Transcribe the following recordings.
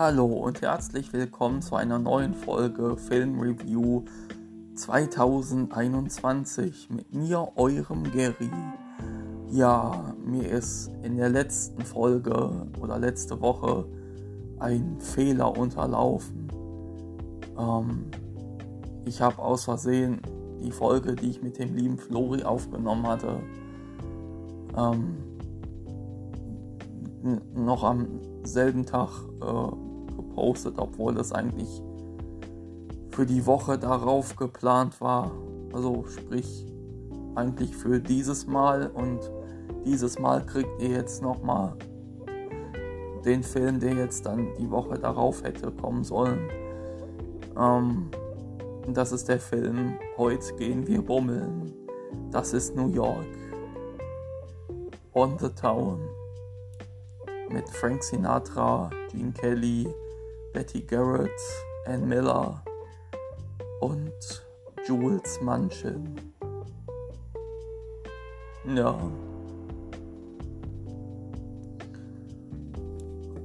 Hallo und herzlich willkommen zu einer neuen Folge Film Review 2021 mit mir, eurem Gary. Ja, mir ist in der letzten Folge oder letzte Woche ein Fehler unterlaufen. Ähm, ich habe aus Versehen die Folge, die ich mit dem lieben Flori aufgenommen hatte, ähm, noch am selben Tag äh, gepostet, obwohl das eigentlich für die Woche darauf geplant war. Also sprich eigentlich für dieses Mal und dieses Mal kriegt ihr jetzt nochmal den Film, der jetzt dann die Woche darauf hätte kommen sollen. Ähm, das ist der Film Heute gehen wir bummeln. Das ist New York. On the Town. Mit Frank Sinatra, Gene Kelly, Betty Garrett, Ann Miller und Jules Manchin. Ja.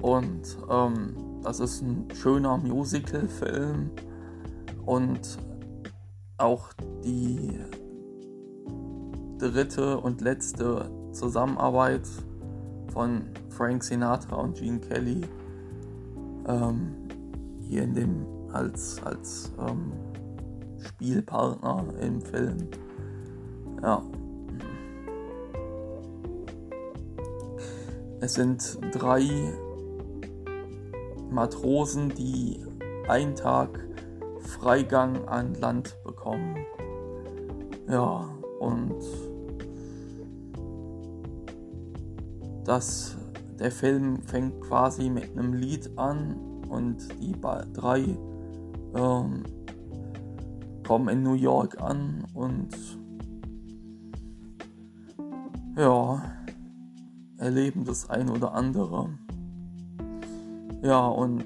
Und ähm, das ist ein schöner Musical-Film und auch die dritte und letzte Zusammenarbeit von Frank Sinatra und Gene Kelly ähm, hier in dem als, als ähm, Spielpartner im Film. Ja. Es sind drei Matrosen, die einen Tag Freigang an Land bekommen. Ja, und das der Film fängt quasi mit einem Lied an und die drei ähm, kommen in New York an und ja, erleben das ein oder andere. Ja, und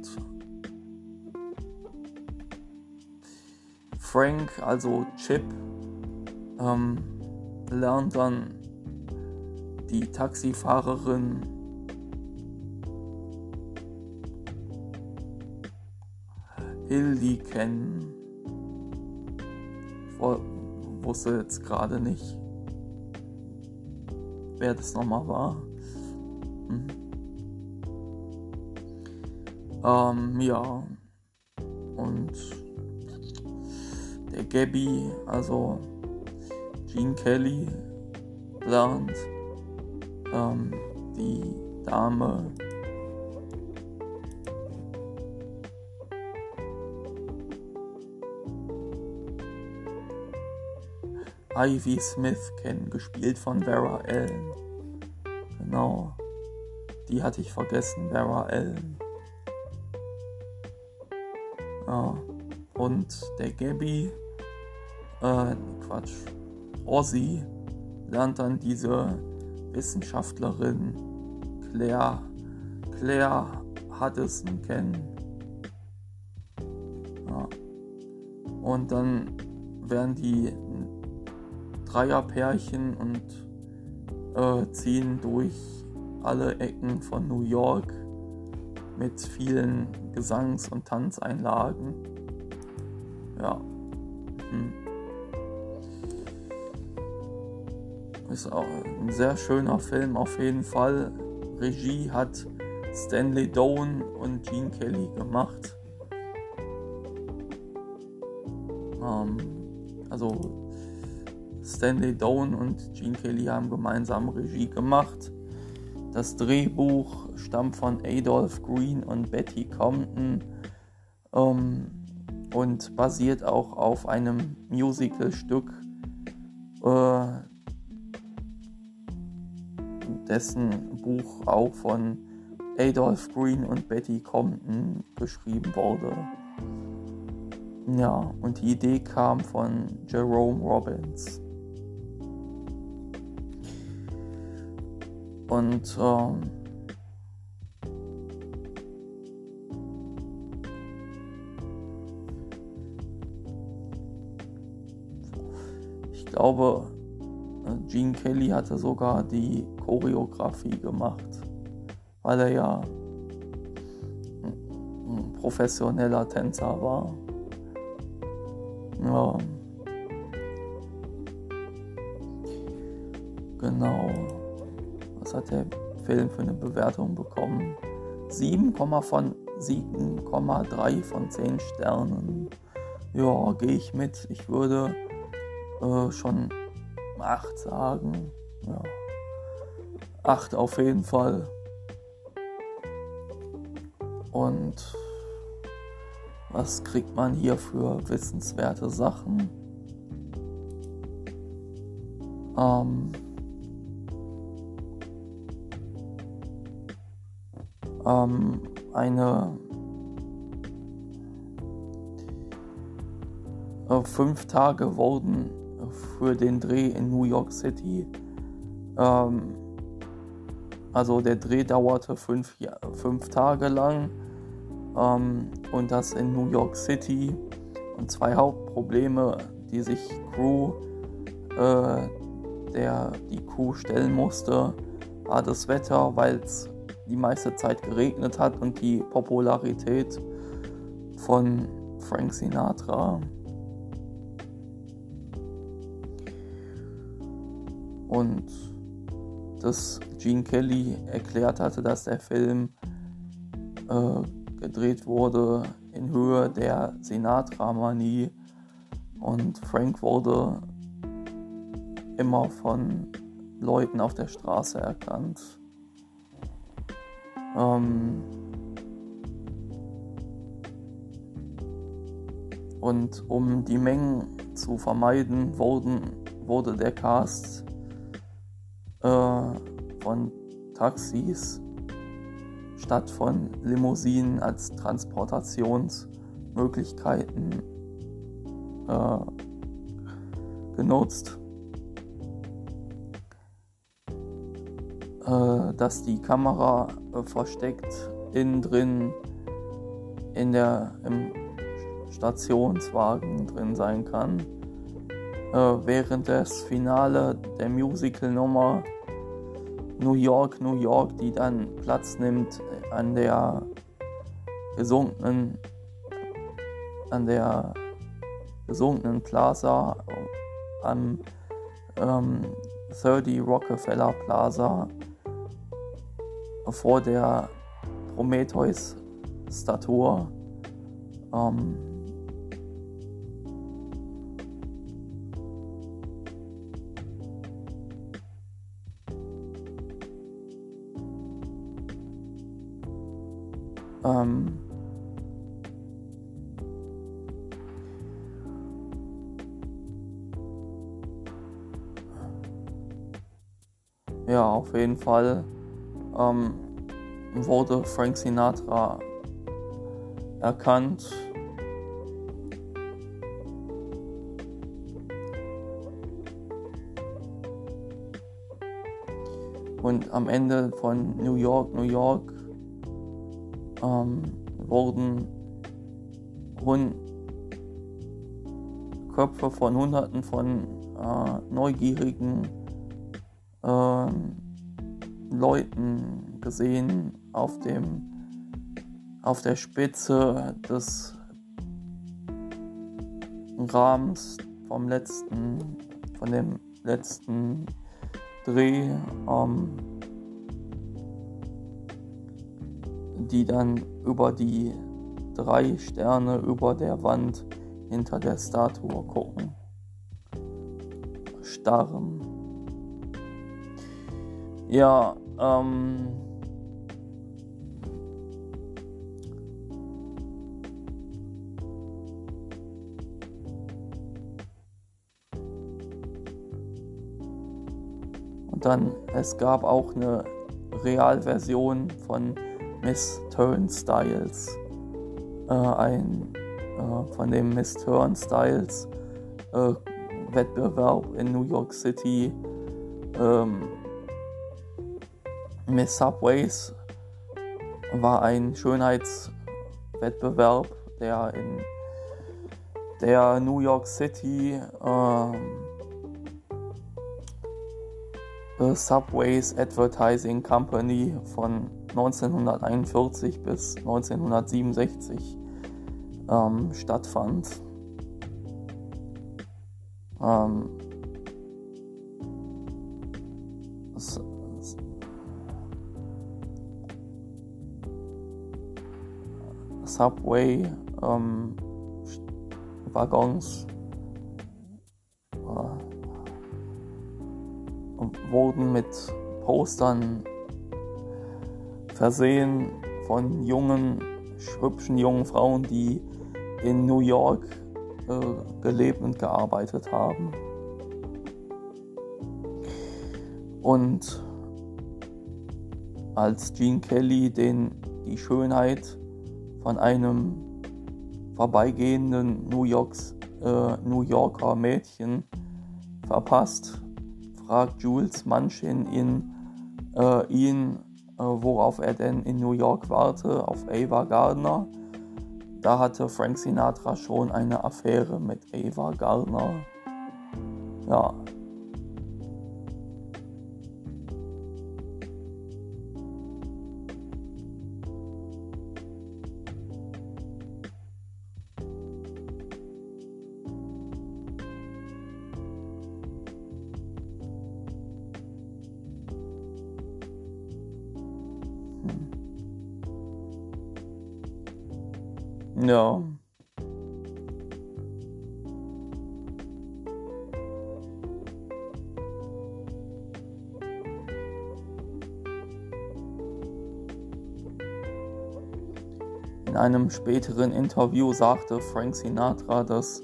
Frank, also Chip, ähm, lernt dann die Taxifahrerin Ich wusste jetzt gerade nicht, wer das nochmal war. Mhm. Ähm, ja. Und der Gabby, also Gene Kelly, lernt ähm, die Dame Ivy Smith kennen, gespielt von Vera Allen. Genau. Die hatte ich vergessen, Vera Allen. Ja. Und der Gabby, äh, Quatsch, Ozzy lernt dann diese Wissenschaftlerin Claire, Claire Huddison kennen. Ja. Und dann werden die Dreierpärchen und äh, ziehen durch alle Ecken von New York mit vielen Gesangs- und Tanzeinlagen. Ja. Hm. Ist auch ein sehr schöner Film auf jeden Fall. Regie hat Stanley Doan und Gene Kelly gemacht. Ähm, also Stanley Doan und Gene Kelly haben gemeinsam Regie gemacht. Das Drehbuch stammt von Adolph Green und Betty Compton ähm, und basiert auch auf einem Musicalstück, äh, dessen Buch auch von Adolph Green und Betty Compton geschrieben wurde. Ja, und die Idee kam von Jerome Robbins. Und ähm, ich glaube, Gene Kelly hatte sogar die Choreografie gemacht, weil er ja professioneller Tänzer war. Ja. Genau. Was hat der Film für eine Bewertung bekommen? 7,3 von 10 Sternen. Ja, gehe ich mit. Ich würde äh, schon 8 sagen. Ja. 8 auf jeden Fall. Und was kriegt man hier für wissenswerte Sachen? Ähm, ähm, eine äh, fünf Tage wurden für den Dreh in New York City. Ähm, also der Dreh dauerte fünf, fünf Tage lang ähm, und das in New York City. Und zwei Hauptprobleme, die sich Crew, äh, der die Crew stellen musste, war das Wetter, weil es die meiste Zeit geregnet hat und die Popularität von Frank Sinatra. Und dass Gene Kelly erklärt hatte, dass der Film äh, gedreht wurde in Höhe der Sinatra-Manie und Frank wurde immer von Leuten auf der Straße erkannt. Ähm und um die Mengen zu vermeiden, wurden, wurde der Cast äh, von Taxis statt von Limousinen als Transportationsmöglichkeiten äh, genutzt. Äh, dass die Kamera äh, versteckt innen drin in der, im Stationswagen drin sein kann. Äh, während das Finale der Musical-Nummer New York, New York, die dann Platz nimmt an der gesunkenen, an der gesunkenen Plaza am ähm, 30 Rockefeller Plaza vor der Prometheus-Statue. Ähm, ähm, ja, auf jeden Fall ähm, wurde Frank Sinatra erkannt. Und am Ende von New York, New York ähm, wurden Hund Köpfe von Hunderten von äh, neugierigen äh, Leuten gesehen auf dem auf der Spitze des Rahmens vom letzten von dem letzten Dreh ähm, die dann über die drei Sterne über der Wand hinter der Statue gucken. Starren. Ja, ähm. Und dann, es gab auch eine Realversion von Miss Turnstiles. Äh, ein äh, von dem Miss Turnstiles äh, Wettbewerb in New York City. Ähm, Miss Subways war ein Schönheitswettbewerb, der in der New York City ähm, äh, Subways Advertising Company von 1941 bis 1967 ähm, stattfand. Ähm, Subway ähm, Waggons äh, wurden mit Postern versehen von jungen, hübschen jungen Frauen, die in New York äh, gelebt und gearbeitet haben. Und als Gene Kelly den, die Schönheit von einem vorbeigehenden New, Yorks, äh, New Yorker Mädchen verpasst, fragt Jules Manchin ihn, äh, ihn äh, worauf er denn in New York warte, auf Ava Gardner. Da hatte Frank Sinatra schon eine Affäre mit Ava Gardner. Ja, Ja. In einem späteren Interview sagte Frank Sinatra, dass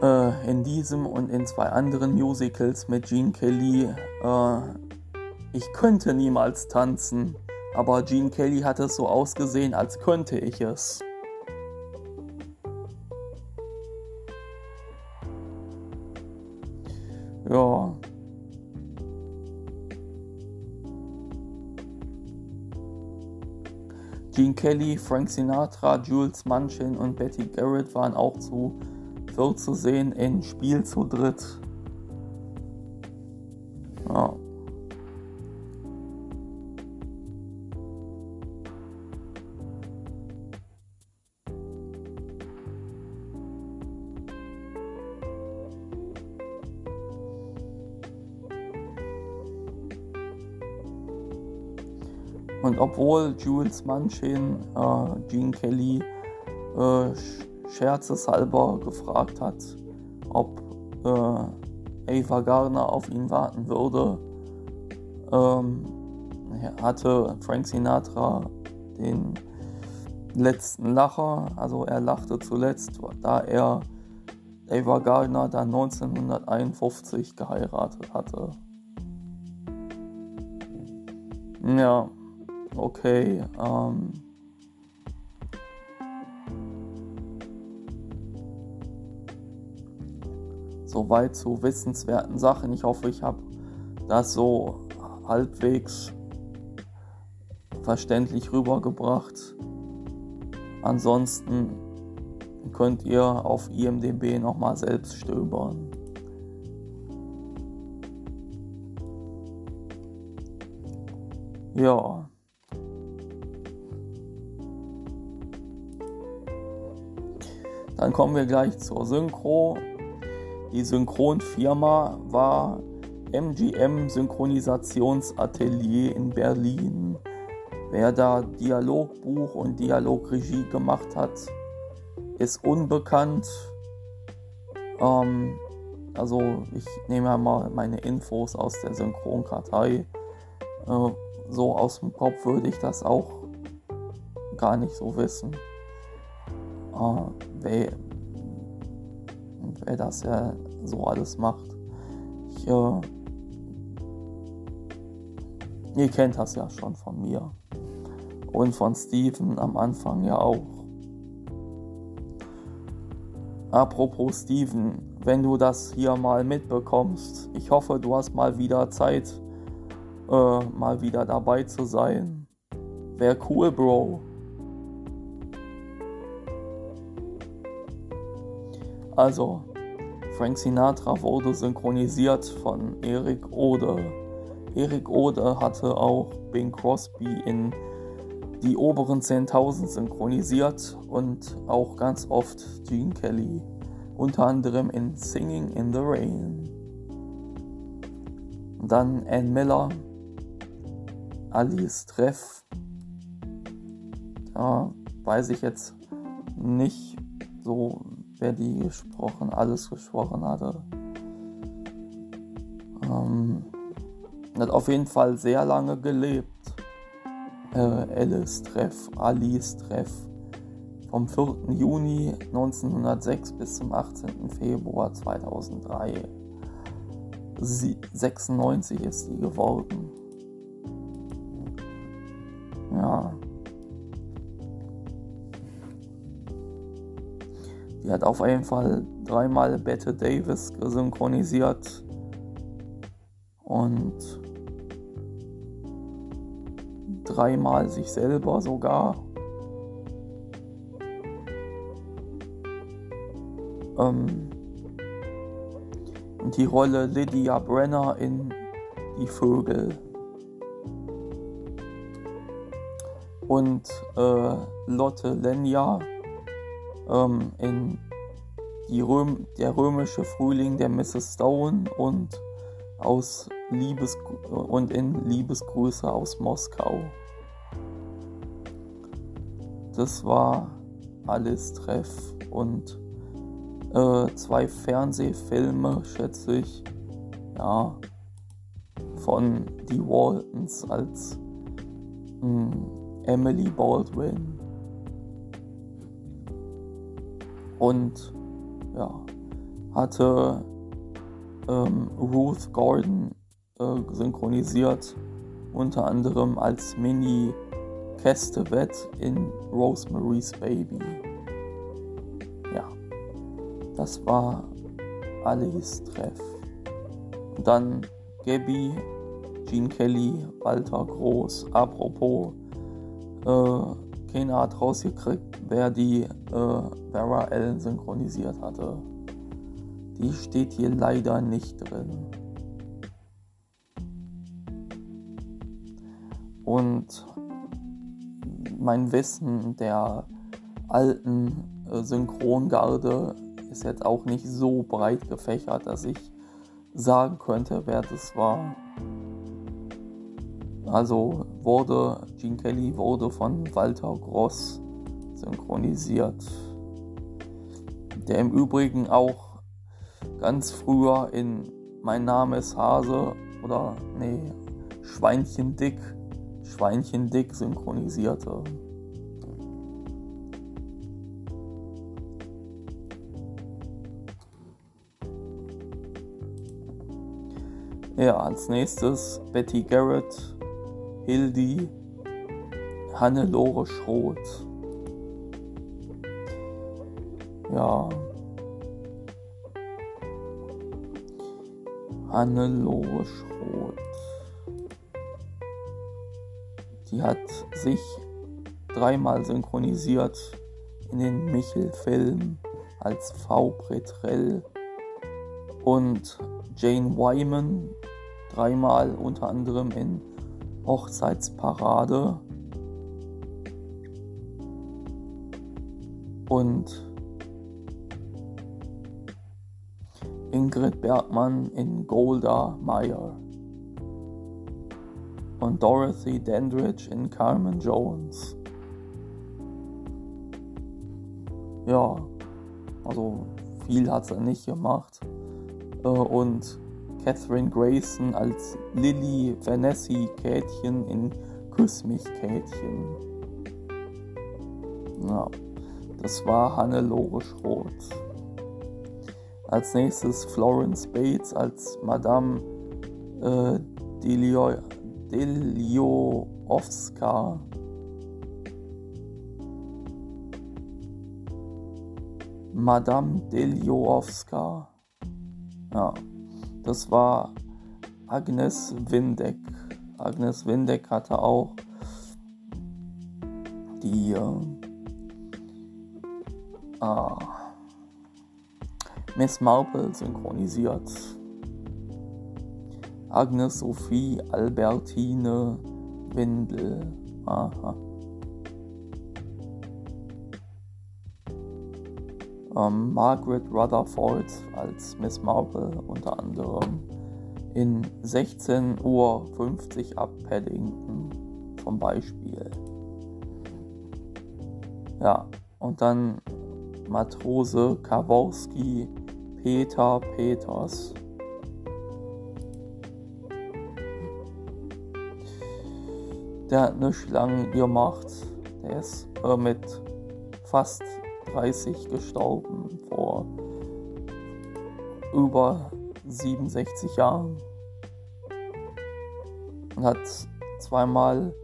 äh, in diesem und in zwei anderen Musicals mit Gene Kelly äh, ich könnte niemals tanzen aber Gene Kelly hat es so ausgesehen, als könnte ich es. Ja. Gene Kelly, Frank Sinatra, Jules Manchin und Betty Garrett waren auch zu viert zu sehen in Spiel zu dritt. Obwohl Jules Manchin äh, Gene Kelly äh, scherzeshalber gefragt hat, ob äh, Ava Gardner auf ihn warten würde, ähm, hatte Frank Sinatra den letzten Lacher, also er lachte zuletzt, da er Ava Gardner dann 1951 geheiratet hatte. Ja okay. Ähm, Soweit zu wissenswerten Sachen. Ich hoffe, ich habe das so halbwegs verständlich rübergebracht. Ansonsten könnt ihr auf IMDB nochmal selbst stöbern. Ja. Dann kommen wir gleich zur Synchro. Die Synchronfirma war MGM Synchronisationsatelier in Berlin. Wer da Dialogbuch und Dialogregie gemacht hat, ist unbekannt. Ähm, also ich nehme mal meine Infos aus der Synchronkartei. Äh, so aus dem Kopf würde ich das auch gar nicht so wissen. Äh, wer, wer das ja so alles macht. Ich, äh, ihr kennt das ja schon von mir. Und von Steven am Anfang ja auch. Apropos Steven, wenn du das hier mal mitbekommst, ich hoffe, du hast mal wieder Zeit, äh, mal wieder dabei zu sein. Wäre cool, Bro. Also, Frank Sinatra wurde synchronisiert von Eric Ode. Eric Ode hatte auch Bing Crosby in die oberen 10.000 synchronisiert und auch ganz oft Gene Kelly, unter anderem in Singing in the Rain. Dann Ann Miller, Alice Treff, da weiß ich jetzt nicht so, wer die gesprochen, alles gesprochen hatte. Ähm, hat auf jeden Fall sehr lange gelebt. Äh, Alice Treff, Alice Treff. Vom 4. Juni 1906 bis zum 18. Februar 2003. Sie, 96 ist sie geworden. Die hat auf jeden Fall dreimal Bette Davis gesynchronisiert. Und dreimal sich selber sogar. Ähm, die Rolle Lydia Brenner in Die Vögel. Und äh, Lotte Lenya ähm, in Röm der römische Frühling der Mrs. Stone und aus Liebes und in Liebesgrüße aus Moskau. Das war alles Treff und äh, zwei Fernsehfilme, schätze ich, ja, von die Waltons als mh, hm, Emily Baldwin. Und ja, hatte ähm, Ruth Gordon äh, synchronisiert, unter anderem als Minnie Castevet in Rosemary's Baby. Ja, das war Alice Treff. Und dann Gabby, Gene Kelly, Walter Groß. Apropos, äh, keiner hat rausgekriegt, wer die äh, Vera Ellen synchronisiert hatte. Die steht hier leider nicht drin. Und mein Wissen der alten äh, Synchrongarde ist jetzt auch nicht so breit gefächert, dass ich sagen könnte, wer das war. Also wurde Gene Kelly wurde von Walter Gross synchronisiert, der im Übrigen auch ganz früher in Mein Name ist Hase oder nee, Schweinchen Dick, Schweinchen Dick synchronisierte. Ja, als nächstes Betty Garrett, Hildi, Hannelore Schroth. Ja, Hannelore Schroth. Die hat sich dreimal synchronisiert in den Michel-Filmen als V. Pretrell und Jane Wyman dreimal unter anderem in Hochzeitsparade und Ingrid Bergmann in Golda Meyer und Dorothy Dandridge in Carmen Jones. Ja, also viel hat sie nicht gemacht. Äh, und Catherine Grayson als Lily Vanessi Kätchen in Küss mich Kätchen. Ja, das war Hannelore Schroth. Als nächstes Florence Bates als Madame äh, Delio, Delioowska. Madame Delioowska. Ja, das war Agnes Windeck. Agnes Windeck hatte auch die äh, ah, Miss Marple synchronisiert. Agnes Sophie Albertine Windel. Aha. Ähm, Margaret Rutherford als Miss Marple unter anderem in 16.50 Uhr ab Paddington zum Beispiel. Ja, und dann Matrose Kaworski Peter Peters. Der hat eine Schlange gemacht. Der ist äh, mit fast 30 gestorben vor über 67 Jahren. Und hat zweimal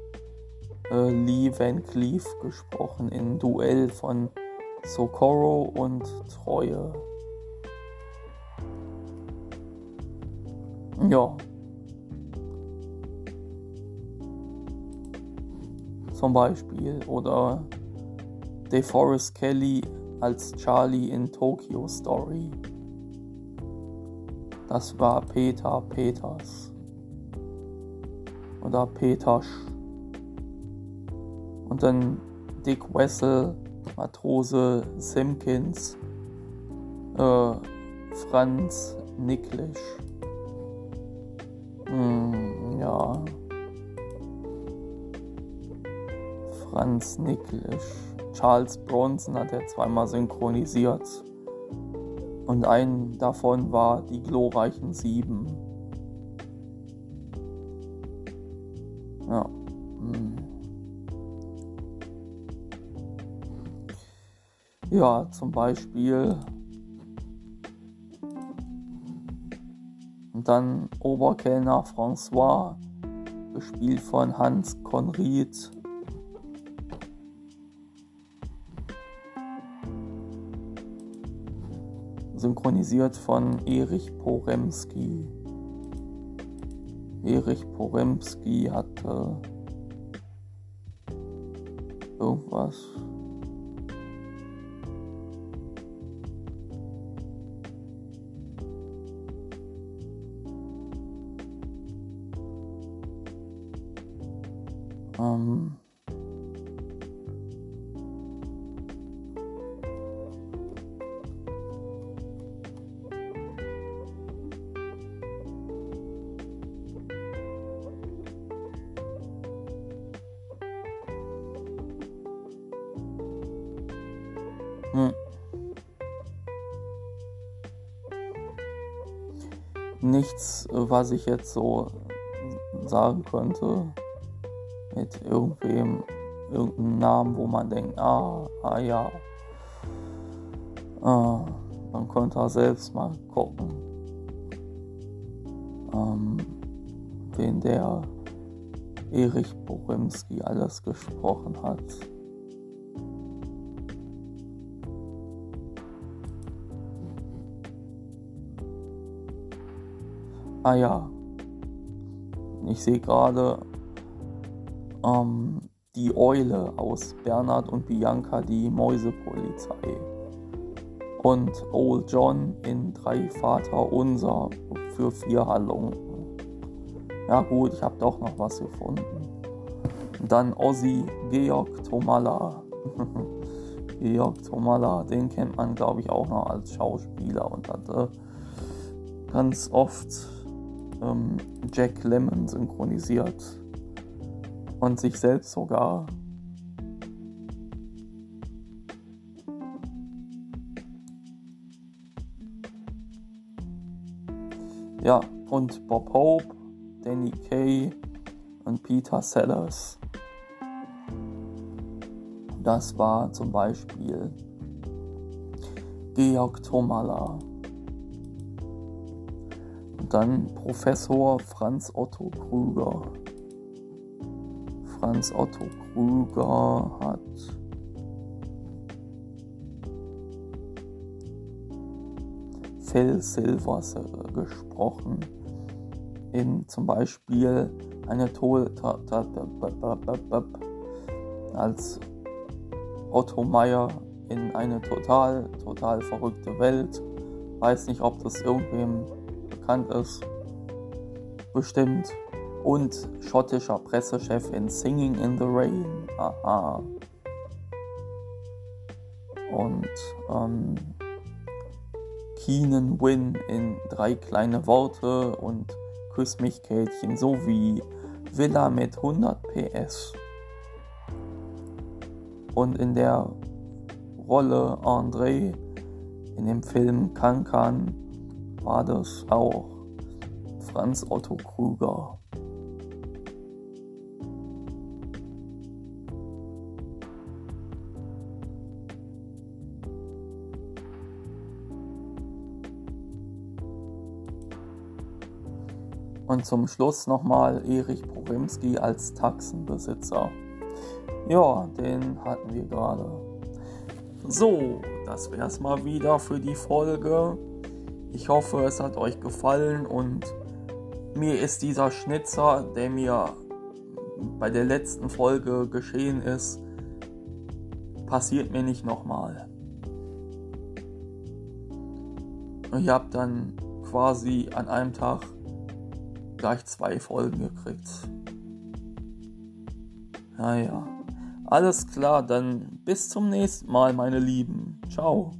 äh, Lee Van Cleef gesprochen in Duell von Socorro und Treue. Ja. Zum Beispiel. Oder DeForest Kelly als Charlie in Tokyo Story. Das war Peter Peters. Oder Peters. Und dann Dick Wessel, Matrose Simpkins, äh, Franz Nicklisch. Hm, ja. Franz Nicklisch. Charles Bronson hat er zweimal synchronisiert. Und ein davon war die glorreichen Sieben. Ja. Hm. Ja, zum Beispiel. Und dann Oberkellner François, gespielt von Hans Konried. Synchronisiert von Erich Poremski. Erich Poremski hatte irgendwas. Ähm Nichts, was ich jetzt so sagen könnte mit irgendwem, irgendeinem Namen, wo man denkt, ah, ah ja. Ah, man könnte selbst mal gucken, ähm, wen der Erich Borimski alles gesprochen hat. Ah ja, ich sehe gerade ähm, die Eule aus Bernhard und Bianca, die Mäusepolizei. Und Old John in Drei Vater Unser für vier Halunken. Ja gut, ich habe doch noch was gefunden. Und dann Ozzy Georg Tomalla. Georg Tomalla, den kennt man glaube ich auch noch als Schauspieler und hatte ganz oft ähm, Jack Lemmon synchronisiert und sich selbst sogar. Ja, und Bob Hope, Danny Kay und Peter Sellers. Das war zum Beispiel Georg Tomala dann Professor Franz Otto Krüger. Franz Otto Krüger hat Phil Silvers gesprochen. In zum Beispiel eine Tod als Otto Meyer in eine total, total verrückte Welt Weiß nicht, ob das irgendwem bekannt ist. Bestimmt. Und schottischer Pressechef in Singing in the Rain. Aha. Und ähm, Keenan Win in drei kleine Worte und Küss mich Kätchen sowie Villa mit 100 PS. Und in der Rolle André in dem Film Kankan war das auch Franz Otto Krüger. Und zum Schluss nochmal Erich Poremski als Taxenbesitzer. Ja, den hatten wir gerade. So, das wäre es mal wieder für die Folge. Ich hoffe, es hat euch gefallen und mir ist dieser Schnitzer, der mir bei der letzten Folge geschehen ist, passiert mir nicht nochmal. Ich habe dann quasi an einem Tag gleich zwei Folgen gekriegt. Naja, alles klar, dann bis zum nächsten Mal, meine Lieben. Ciao.